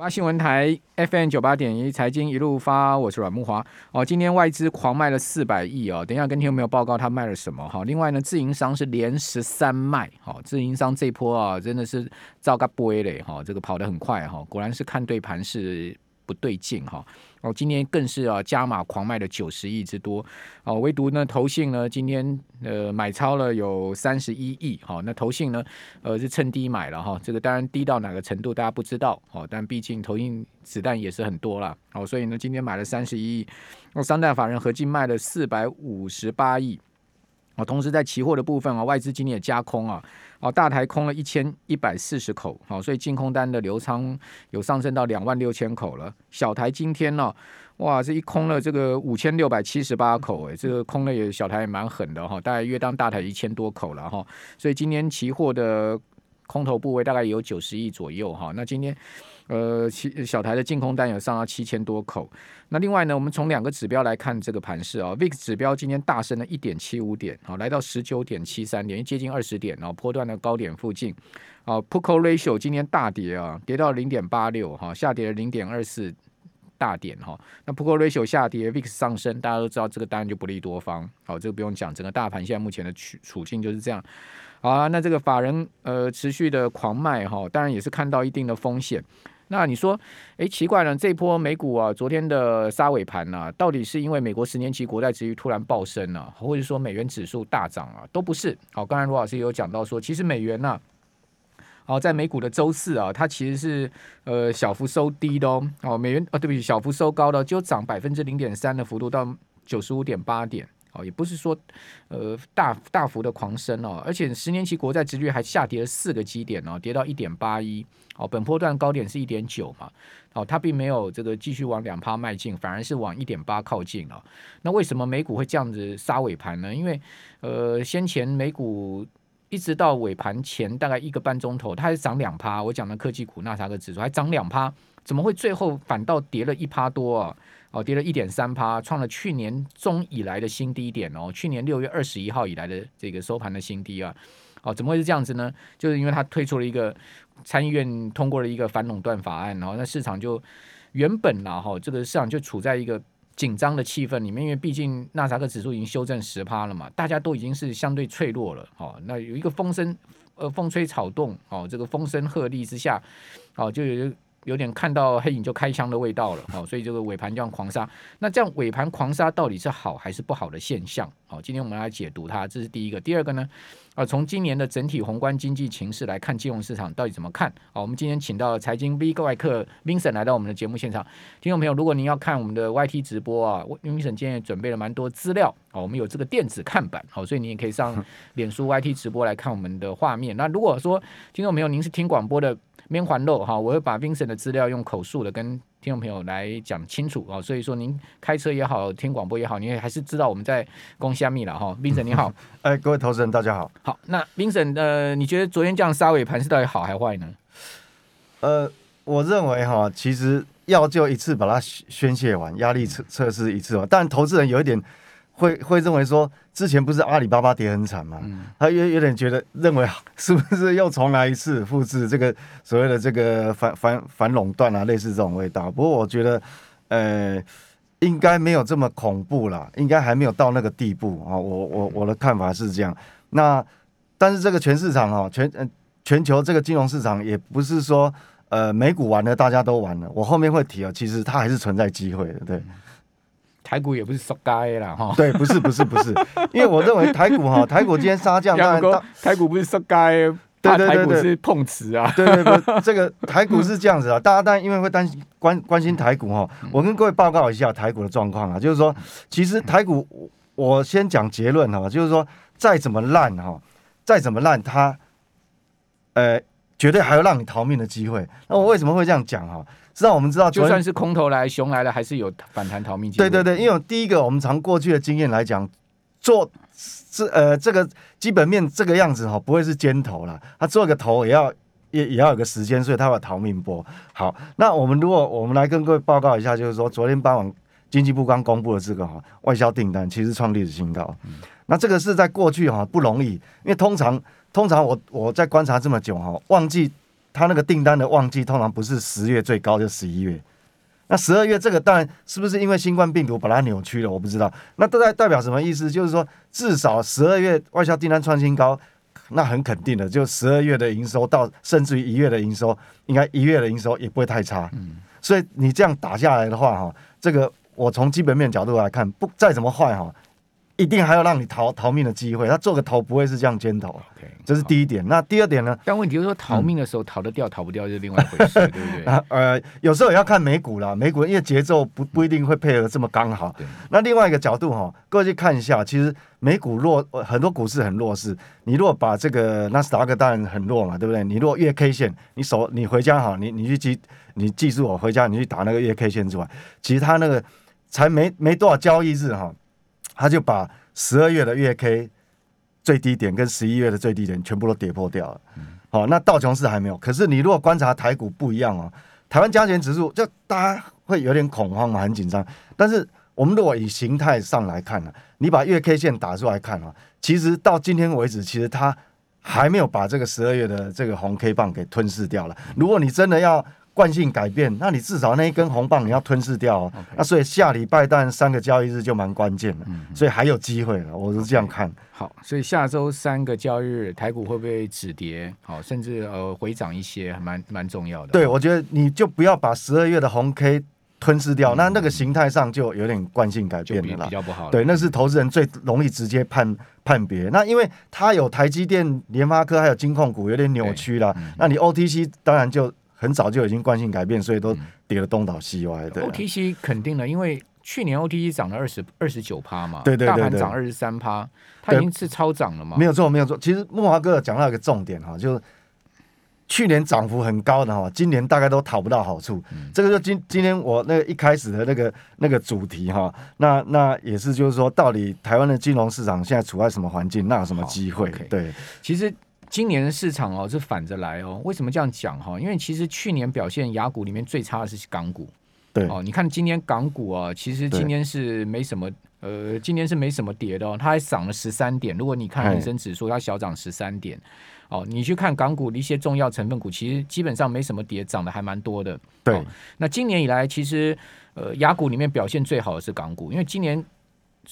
八新闻台 FM 九八点一财经一路发，我是阮慕华哦。今天外资狂卖了四百亿哦，等一下跟听有没有报告他卖了什么哈。另外呢，自营商是连十三卖，好，自营商这波啊真的是造个杯嘞哈，这个跑得很快哈，果然是看对盘是不对劲哈。哦，今天更是啊加码狂卖了九十亿之多。哦，唯独呢投信呢今天呃买超了有三十一亿，好，那投信呢呃是趁低买了哈，这个当然低到哪个程度大家不知道哦，但毕竟投信子弹也是很多了，哦，所以呢今天买了三十一亿，那三大法人合计卖了四百五十八亿。同时在期货的部分啊，外资今天也加空啊，哦，大台空了一千一百四十口，好，所以净空单的流仓有上升到两万六千口了。小台今天呢，哇，这一空了这个五千六百七十八口，哎，这个空了也小台也蛮狠的哈，大概约当大台一千多口了哈，所以今天期货的空头部位大概有九十亿左右哈，那今天。呃，七小台的净空单有上到七千多口。那另外呢，我们从两个指标来看这个盘势啊，VIX 指标今天大升了一点七五点，好，来到十九点七三点，接近二十点然哦，波段的高点附近。啊，Put Call Ratio 今天大跌啊，跌到零点八六哈，下跌了零点二四大点哈。那 p u c o Ratio 下跌，VIX 上升，大家都知道这个当然就不利多方。好，这个不用讲，整个大盘现在目前的处处境就是这样。好啊，那这个法人呃持续的狂卖哈，当然也是看到一定的风险。那你说，哎，奇怪了，这波美股啊，昨天的杀尾盘呢，到底是因为美国十年期国债殖率突然暴升了，或者说美元指数大涨啊？都不是。好，刚才罗老师也有讲到说，其实美元呢，好，在美股的周四啊，它其实是呃小幅收低的哦。哦，美元啊，对不起，小幅收高的，就涨百分之零点三的幅度到九十五点八点。哦，也不是说，呃，大大幅的狂升哦，而且十年期国债殖率还下跌了四个基点哦，跌到一点八一。哦，本波段高点是一点九嘛，哦，它并没有这个继续往两趴迈进，反而是往一点八靠近了。那为什么美股会这样子杀尾盘呢？因为，呃，先前美股一直到尾盘前大概一个半钟头，它还是涨两趴。我讲的科技股纳啥个指数还涨两趴，怎么会最后反倒跌了一趴多啊？哦，跌了一点三趴，创了去年中以来的新低点哦。去年六月二十一号以来的这个收盘的新低啊。哦，怎么会是这样子呢？就是因为他推出了一个参议院通过了一个反垄断法案，然后那市场就原本呐哈，这个市场就处在一个紧张的气氛里面，因为毕竟纳斯达克指数已经修正十趴了嘛，大家都已经是相对脆弱了。哦，那有一个风声呃风吹草动哦，这个风声鹤唳之下，哦就有。有点看到黑影就开枪的味道了，哦，所以这个尾盘这样狂杀，那这样尾盘狂杀到底是好还是不好的现象？好，今天我们来解读它，这是第一个。第二个呢，啊，从今年的整体宏观经济形势来看，金融市场到底怎么看？好，我们今天请到财经 V 怪客 Vincent 来到我们的节目现场。听众朋友，如果您要看我们的 YT 直播啊，Vincent 今天也准备了蛮多资料，好，我们有这个电子看板，好，所以你也可以上 脸书 YT 直播来看我们的画面。那如果说听众朋友您是听广播的。面环肉哈，我会把 Vincent 的资料用口述的跟听众朋友来讲清楚哦，所以说您开车也好，听广播也好，你还是知道我们在攻虾米了哈。Vincent 你好，哎，各位投资人大家好。好，那 Vincent 呃，你觉得昨天这样杀尾盘是到底好还坏呢？呃，我认为哈，其实要就一次把它宣泄完，压力测测试一次哦，但投资人有一点。会会认为说，之前不是阿里巴巴跌很惨吗？嗯、他有有点觉得认为 是不是又重来一次复制这个所谓的这个反反反垄断啊，类似这种味道。不过我觉得，呃，应该没有这么恐怖啦，应该还没有到那个地步啊。我我我的看法是这样。那但是这个全市场哈，全全球这个金融市场也不是说呃美股完了大家都完了。我后面会提啊，其实它还是存在机会的，对。台股也不是缩街啦哈，对，不是不是不是，因为我认为台股哈，台股今天杀降，当然台股不是说该，对对对对，是碰瓷啊，对对对，这个台股是这样子啊，大家当然因为会担心关关心台股哈，我跟各位报告一下台股的状况啊，就是说，其实台股我先讲结论哈，就是说再怎么烂哈，再怎么烂它，呃，绝对还有让你逃命的机会。那我为什么会这样讲哈？知道我们知道，就算是空头来、熊来了，还是有反弹逃命机会。对对对，因为第一个，我们从过去的经验来讲，做这呃这个基本面这个样子哈，不会是尖头啦。它做个头也要也也要有个时间，所以它有逃命波。好，那我们如果我们来跟各位报告一下，就是说昨天傍晚经济部刚公布的这个哈外销订单，其实创历史新高。嗯、那这个是在过去哈不容易，因为通常通常我我在观察这么久哈，旺季他那个订单的旺季通常不是十月最高，就十一月。那十二月这个当然是不是因为新冠病毒把它扭曲了？我不知道。那代代表什么意思？就是说至少十二月外销订单创新高，那很肯定的，就十二月的营收到甚至于一月的营收，应该一月的营收也不会太差。嗯。所以你这样打下来的话，哈，这个我从基本面角度来看，不再怎么坏哈。一定还有让你逃逃命的机会，他做个头不会是这样尖头，OK，这是第一点。那第二点呢？但问题就是说，逃命的时候逃得掉，逃不掉就是另外一回事，对不对？呃，有时候也要看美股啦，美股因为节奏不不一定会配合这么刚好。那另外一个角度哈，各位去看一下，其实美股弱，很多股市很弱势。你如果把这个纳斯达克当然很弱嘛，对不对？你如果月 K 线，你手你回家哈，你你去记，你记住我回家，你去打那个月 K 线之外，其实它那个才没没多少交易日哈。他就把十二月的月 K 最低点跟十一月的最低点全部都跌破掉了。好，那道琼斯还没有。可是你如果观察台股不一样哦，台湾加权指数就大家会有点恐慌嘛，很紧张。但是我们如果以形态上来看呢，你把月 K 线打出来看啊，其实到今天为止，其实它还没有把这个十二月的这个红 K 棒给吞噬掉了。如果你真的要惯性改变，那你至少那一根红棒你要吞噬掉哦。Okay. 那所以下礼拜但三个交易日就蛮关键的，嗯、所以还有机会了。我是这样看。好，所以下周三个交易日台股会不会止跌？好，甚至呃回涨一些，还蛮蛮重要的。对，我觉得你就不要把十二月的红 K 吞噬掉，嗯、那那个形态上就有点惯性改变了啦，比较不好。对，那是投资人最容易直接判判别。那因为它有台积电、联发科还有金控股有点扭曲了，嗯、那你 OTC 当然就。很早就已经惯性改变，所以都跌了东倒西歪的。OTC 肯定了，因为去年 OTC 涨了二十二十九趴嘛，对对对对，大盘涨二十三趴，它已经是超涨了嘛。没有错，没有错。其实木华哥讲到一个重点哈，就是去年涨幅很高的哈，今年大概都讨不到好处。嗯、这个就今今天我那一开始的那个那个主题哈，那那也是就是说，到底台湾的金融市场现在处在什么环境，那有什么机会？Okay、对，其实。今年的市场哦是反着来哦，为什么这样讲哈？因为其实去年表现雅股里面最差的是港股，对哦。你看今年港股啊，其实今年是没什么，呃，今年是没什么跌的哦，它还涨了十三点。如果你看恒生指数，它小涨十三点。哦，你去看港股的一些重要成分股，其实基本上没什么跌，涨的还蛮多的。对、哦，那今年以来，其实呃雅股里面表现最好的是港股，因为今年。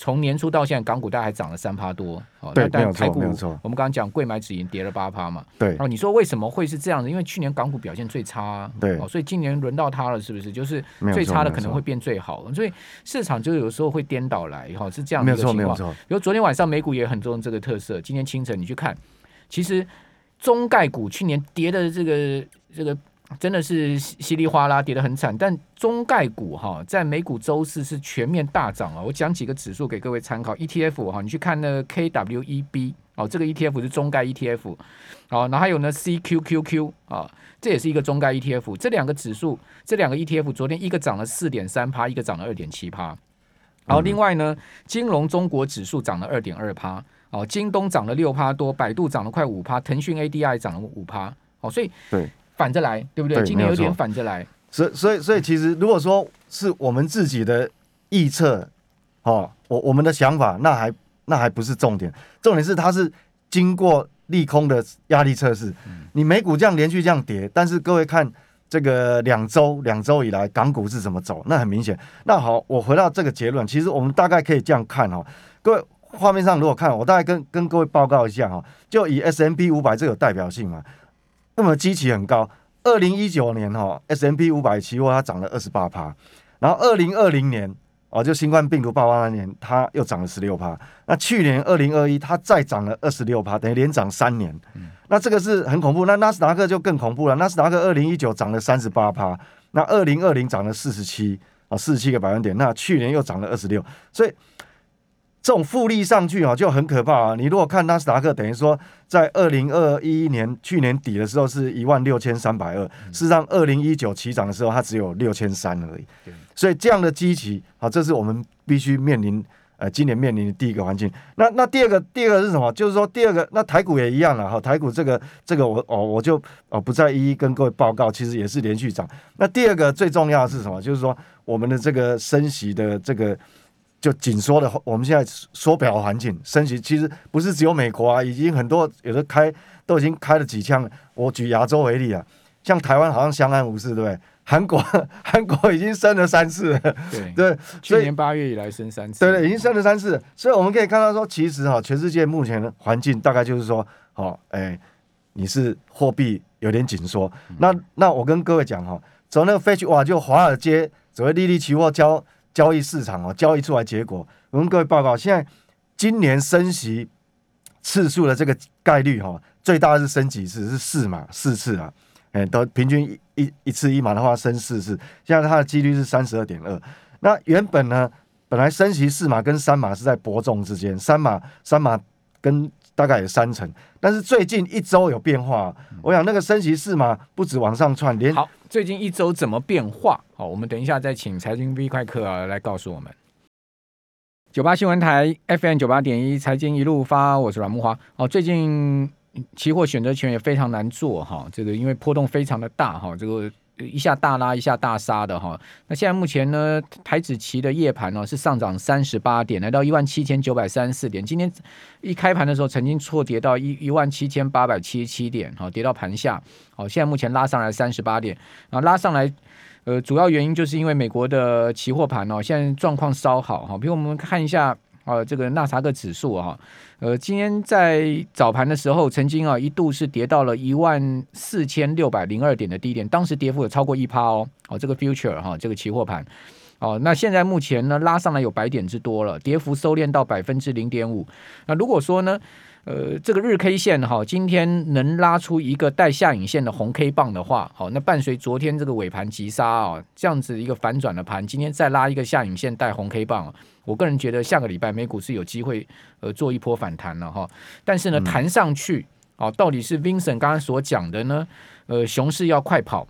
从年初到现在，港股大概还涨了三趴多。对，但台股没有错，我们刚刚讲柜买指引跌了八趴嘛。对。然后你说为什么会是这样子？因为去年港股表现最差啊。对。所以今年轮到它了，是不是？就是最差的可能会变最好。所以市场就有时候会颠倒来，哈，是这样的一个情况。没有错，没有错。比如昨天晚上美股也很重这个特色。今天清晨你去看，其实中概股去年跌的这个这个。真的是稀里哗啦跌得很惨，但中概股哈在美股周四是全面大涨啊！我讲几个指数给各位参考，ETF 哈，你去看那个 KWEB 哦，这个 ETF 是中概 ETF 哦，然后还有呢 CQQQ 啊，这也是一个中概 ETF，这两个指数，这两个 ETF 昨天一个涨了四点三趴，一个涨了二点七趴，然后另外呢，金融中国指数涨了二点二趴，哦，京东涨了六趴多，百度涨了快五趴，腾讯 ADI 涨了五趴，哦，所以对。反着来，对不对？对，今年有点反着来，所以所以所以其实如果说是我们自己的预测，哦，我我们的想法，那还那还不是重点，重点是它是经过利空的压力测试。嗯、你美股这样连续这样跌，但是各位看这个两周两周以来港股是怎么走？那很明显。那好，我回到这个结论，其实我们大概可以这样看哈、哦，各位画面上如果看，我大概跟跟各位报告一下哈、哦，就以 S M P 五百这个有代表性嘛。那么基期很高，二零一九年哈、哦、S&P 五百期货它涨了二十八趴，然后二零二零年哦就新冠病毒爆发那年，它又涨了十六趴。那去年二零二一它再涨了二十六趴，等于连涨三年。嗯、那这个是很恐怖。那纳斯达克就更恐怖了，纳斯达克二零一九涨了三十八趴，那二零二零涨了四十七啊四十七个百分点，那去年又涨了二十六，所以。这种复利上去啊，就很可怕啊！你如果看纳斯达克，等于说在二零二一年去年底的时候是一万六千三百二，事实上二零一九起涨的时候它只有六千三而已。所以这样的基期啊，这是我们必须面临呃今年面临的第一个环境。那那第二个第二个是什么？就是说第二个那台股也一样了哈，台股这个这个我哦我就哦不再一一跟各位报告，其实也是连续涨。那第二个最重要的是什么？就是说我们的这个升息的这个。就紧缩的，我们现在缩表环境升级，其实不是只有美国啊，已经很多有的开都已经开了几枪了。我举亚洲为例啊，像台湾好像相安无事，对不对？韩国 韩国已经升了三次了，对对，去年八月以来升三次，对对，已经升了三次。所以我们可以看到说，其实哈，全世界目前的环境大概就是说，哦，哎，你是货币有点紧缩。嗯、那那我跟各位讲哈，走那个 Fetch 哇，就华尔街所谓利率期货交交易市场哦，交易出来结果，我跟各位报告，现在今年升息次数的这个概率哈，最大是升几次？是四码四次啊。哎，都平均一一一次一码的话升四次，现在它的几率是三十二点二。那原本呢，本来升息四码跟三码是在伯仲之间，三码三码跟大概有三成，但是最近一周有变化。我想那个升息四码不止往上窜，连好，最近一周怎么变化？好，我们等一下再请财经 V 快客啊来告诉我们。九八新闻台 FM 九八点一财经一路发，我是阮木花。哦，最近。期货选择权也非常难做哈，这个因为波动非常的大哈，这个一下大拉一下大杀的哈。那现在目前呢，台指期的夜盘呢是上涨三十八点，来到一万七千九百三十四点。今天一开盘的时候曾经错跌到一一万七千八百七十七点，哈，跌到盘下。好，现在目前拉上来三十八点，然后拉上来，呃，主要原因就是因为美国的期货盘哦，现在状况稍好哈。比如我们看一下。啊，这个纳斯达克指数啊，呃，今天在早盘的时候，曾经啊一度是跌到了一万四千六百零二点的低点，当时跌幅有超过一趴哦。哦，这个 future 哈，这个期货盘，哦，那现在目前呢拉上来有百点之多了，跌幅收敛到百分之零点五。那如果说呢？呃，这个日 K 线哈，今天能拉出一个带下影线的红 K 棒的话，好，那伴随昨天这个尾盘急杀啊，这样子一个反转的盘，今天再拉一个下影线带红 K 棒，我个人觉得下个礼拜美股是有机会呃做一波反弹了哈。但是呢，弹上去哦，到底是 Vincent 刚刚所讲的呢？呃，熊市要快跑，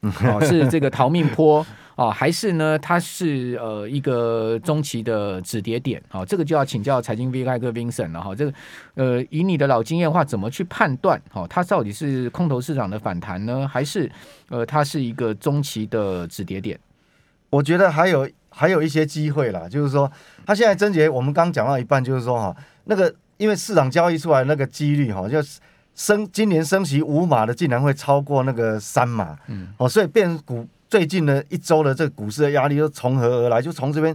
哦，是这个逃命坡。哦，还是呢？它是呃一个中期的止跌点，好、哦，这个就要请教财经 V 怪客 Vincent 了哈。这个呃，以你的老经验的话，怎么去判断？好、哦，它到底是空头市场的反弹呢，还是呃它是一个中期的止跌点？我觉得还有还有一些机会啦，就是说，它现在真杰，我们刚讲到一半，就是说哈，那个因为市场交易出来那个几率哈，就升今年升息五码的，竟然会超过那个三码，嗯，哦，所以变股。最近呢一周的这个股市的压力都从何而来？就从这边，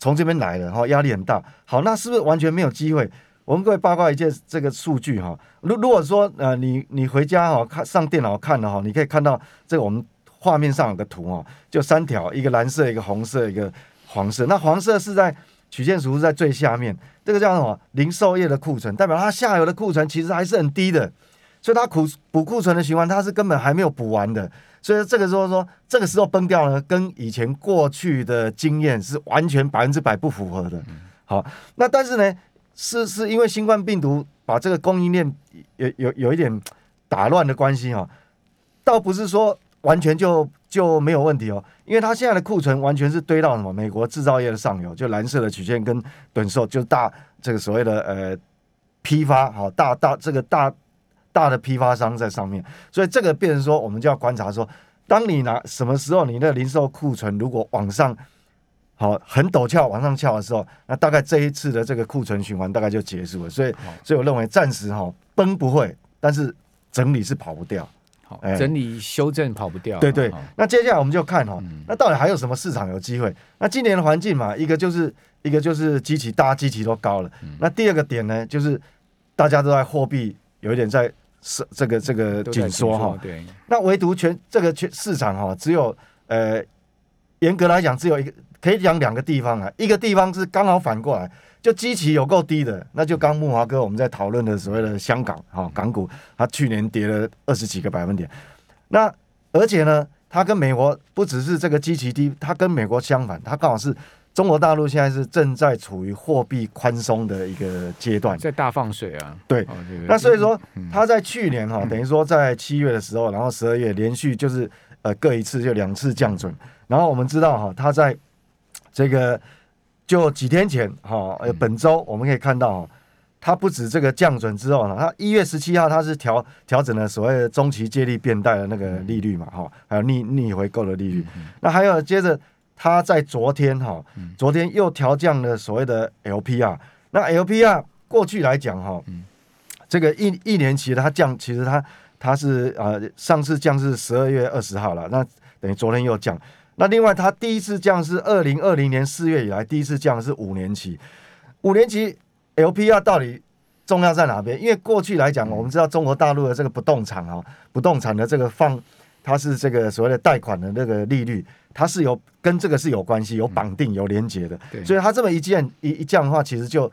从这边来的哈，压力很大。好，那是不是完全没有机会？我们各位八卦一件这个数据哈。如如果说呃你你回家哈看上电脑看的哈，你可以看到这个我们画面上有个图哈，就三条，一个蓝色，一个红色，一个黄色。那黄色是在曲线图是在最下面，这个叫什么？零售业的库存，代表它下游的库存其实还是很低的，所以它库补库存的循环它是根本还没有补完的。所以这个时候说，这个时候崩掉呢，跟以前过去的经验是完全百分之百不符合的。好，那但是呢，是是因为新冠病毒把这个供应链有有有一点打乱的关系哈，倒不是说完全就就没有问题哦，因为它现在的库存完全是堆到什么美国制造业的上游，就蓝色的曲线跟趸售，就大这个所谓的呃批发好大大这个大。大的批发商在上面，所以这个变成说，我们就要观察说，当你拿什么时候你的零售库存如果往上好很陡峭往上翘的时候，那大概这一次的这个库存循环大概就结束了。所以，所以我认为暂时哈崩不会，但是整理是跑不掉。好，整理修正跑不掉。对对。那接下来我们就看哈，那到底还有什么市场有机会？那今年的环境嘛，一个就是一个就是基期，大家基期都高了。那第二个点呢，就是大家都在货币有一点在。是这个这个紧缩哈，对，那唯独全这个全市场哈，只有呃，严格来讲只有一个可以讲两个地方啊，一个地方是刚好反过来，就基期有够低的，那就刚木华哥我们在讨论的所谓的香港哈港股，它去年跌了二十几个百分点，那而且呢，它跟美国不只是这个基期低，它跟美国相反，它刚好是。中国大陆现在是正在处于货币宽松的一个阶段，在大放水啊。对，那所以说他在去年哈，嗯、等于说在七月的时候，然后十二月连续就是呃各一次就两次降准，然后我们知道哈，他在这个就几天前哈，呃本周我们可以看到哈，它不止这个降准之后呢，它一月十七号它是调调整了所谓的中期借力变贷的那个利率嘛哈，还有逆逆回购的利率，那还有接着。他在昨天哈，昨天又调降了所谓的 LPR。那 LPR 过去来讲哈，这个一一年期的它降，其实它它是呃上次降是十二月二十号了，那等于昨天又降。那另外它第一次降是二零二零年四月以来第一次降是五年期，五年期 LPR 到底重要在哪边？因为过去来讲，我们知道中国大陆的这个不动产啊，不动产的这个放，它是这个所谓的贷款的那个利率，它是有跟这个是有关系、有绑定、有连结的。所以它这么一降一一降的话，其实就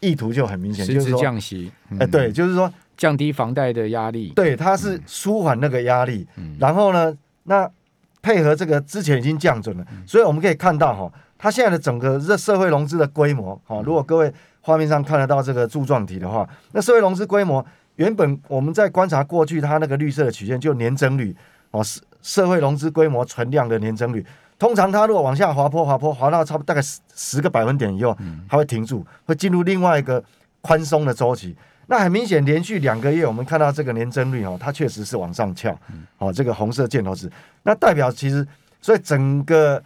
意图就很明显，就是说降息。哎，对，就是说降低房贷的压力。对，它是舒缓那个压力。然后呢，那。配合这个之前已经降准了，所以我们可以看到哈，它现在的整个这社会融资的规模，哈，如果各位画面上看得到这个柱状体的话，那社会融资规模原本我们在观察过去它那个绿色的曲线就年增率哦，社社会融资规模存量的年增率，通常它如果往下滑坡滑坡滑到差不多大概十十个百分点以后，它会停住，会进入另外一个宽松的周期。那很明显，连续两个月，我们看到这个年增率哦，它确实是往上翘，哦，这个红色箭头是，那代表其实，所以整个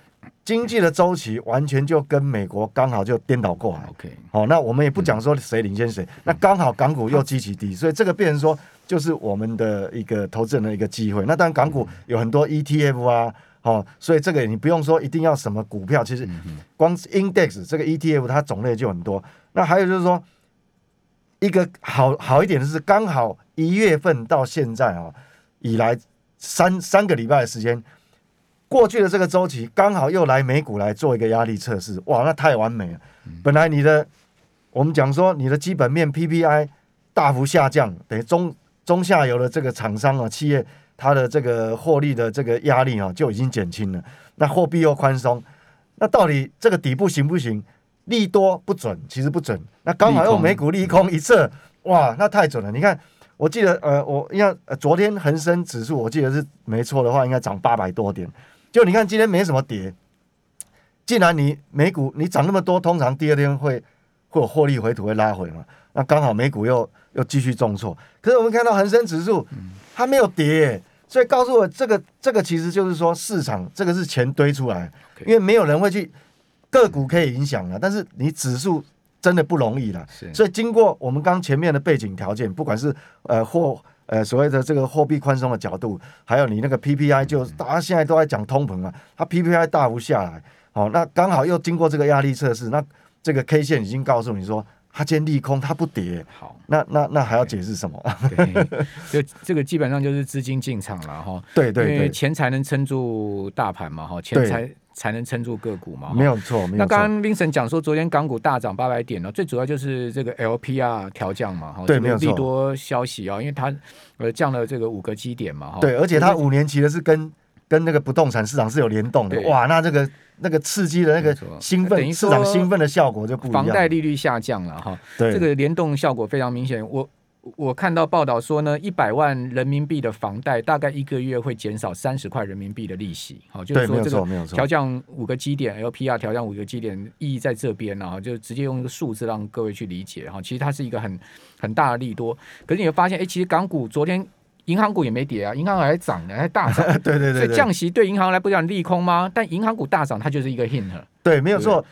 经济的周期完全就跟美国刚好就颠倒过来。OK，好，那我们也不讲说谁领先谁，那刚好港股又极其低，所以这个变成说就是我们的一个投资人的一个机会。那当然港股有很多 ETF 啊，哦，所以这个你不用说一定要什么股票，其实光 index 这个 ETF 它种类就很多。那还有就是说。一个好好一点的是，刚好一月份到现在啊，以来三三个礼拜的时间，过去的这个周期刚好又来美股来做一个压力测试，哇，那太完美了。本来你的我们讲说你的基本面 PPI 大幅下降，等于中中下游的这个厂商啊企业，它的这个获利的这个压力啊就已经减轻了。那货币又宽松，那到底这个底部行不行？利多不准，其实不准。那刚好用美股利空一测，哇，那太准了。你看，我记得，呃，我应该、呃、昨天恒生指数，我记得是没错的话，应该涨八百多点。就你看今天没什么跌，既然你美股你涨那么多，通常第二天会会有获利回吐，会拉回嘛。那刚好美股又又继续重挫。可是我们看到恒生指数它没有跌，所以告诉我这个这个其实就是说市场这个是钱堆出来，因为没有人会去。个股可以影响了，但是你指数真的不容易了。所以经过我们刚前面的背景条件，不管是呃货呃所谓的这个货币宽松的角度，还有你那个 PPI，就大家现在都在讲通膨啊，它 PPI 大幅下来，好，那刚好又经过这个压力测试，那这个 K 线已经告诉你说，它今天利空，它不跌。好，那那那还要解释什么？就这个基本上就是资金进场了哈。对对对，因为钱才能撑住大盘嘛哈，钱才。才能撑住个股嘛？没有错，没有错。那刚刚 Vincent 讲说，昨天港股大涨八百点呢，最主要就是这个 LPR 调降嘛，哈，对，没有错。利多消息啊，因为它呃降了这个五个基点嘛，哈，对，而且它五年期的是跟跟那个不动产市场是有联动的，哇，那这个那个刺激的那个兴奋市场兴奋的效果就不一样。房贷利率下降了哈，对，这个联动效果非常明显。我。我看到报道说呢，一百万人民币的房贷大概一个月会减少三十块人民币的利息。好，就是说这个调降五个基点，LPR 调降五个基点，意义在这边啊，就直接用一个数字让各位去理解哈。其实它是一个很很大的利多。可是你会发现，哎，其实港股昨天银行股也没跌啊，银行还涨呢，还大涨。对对对。所以降息对银行来不讲利空吗？但银行股大涨，它就是一个 hint。对，没有错。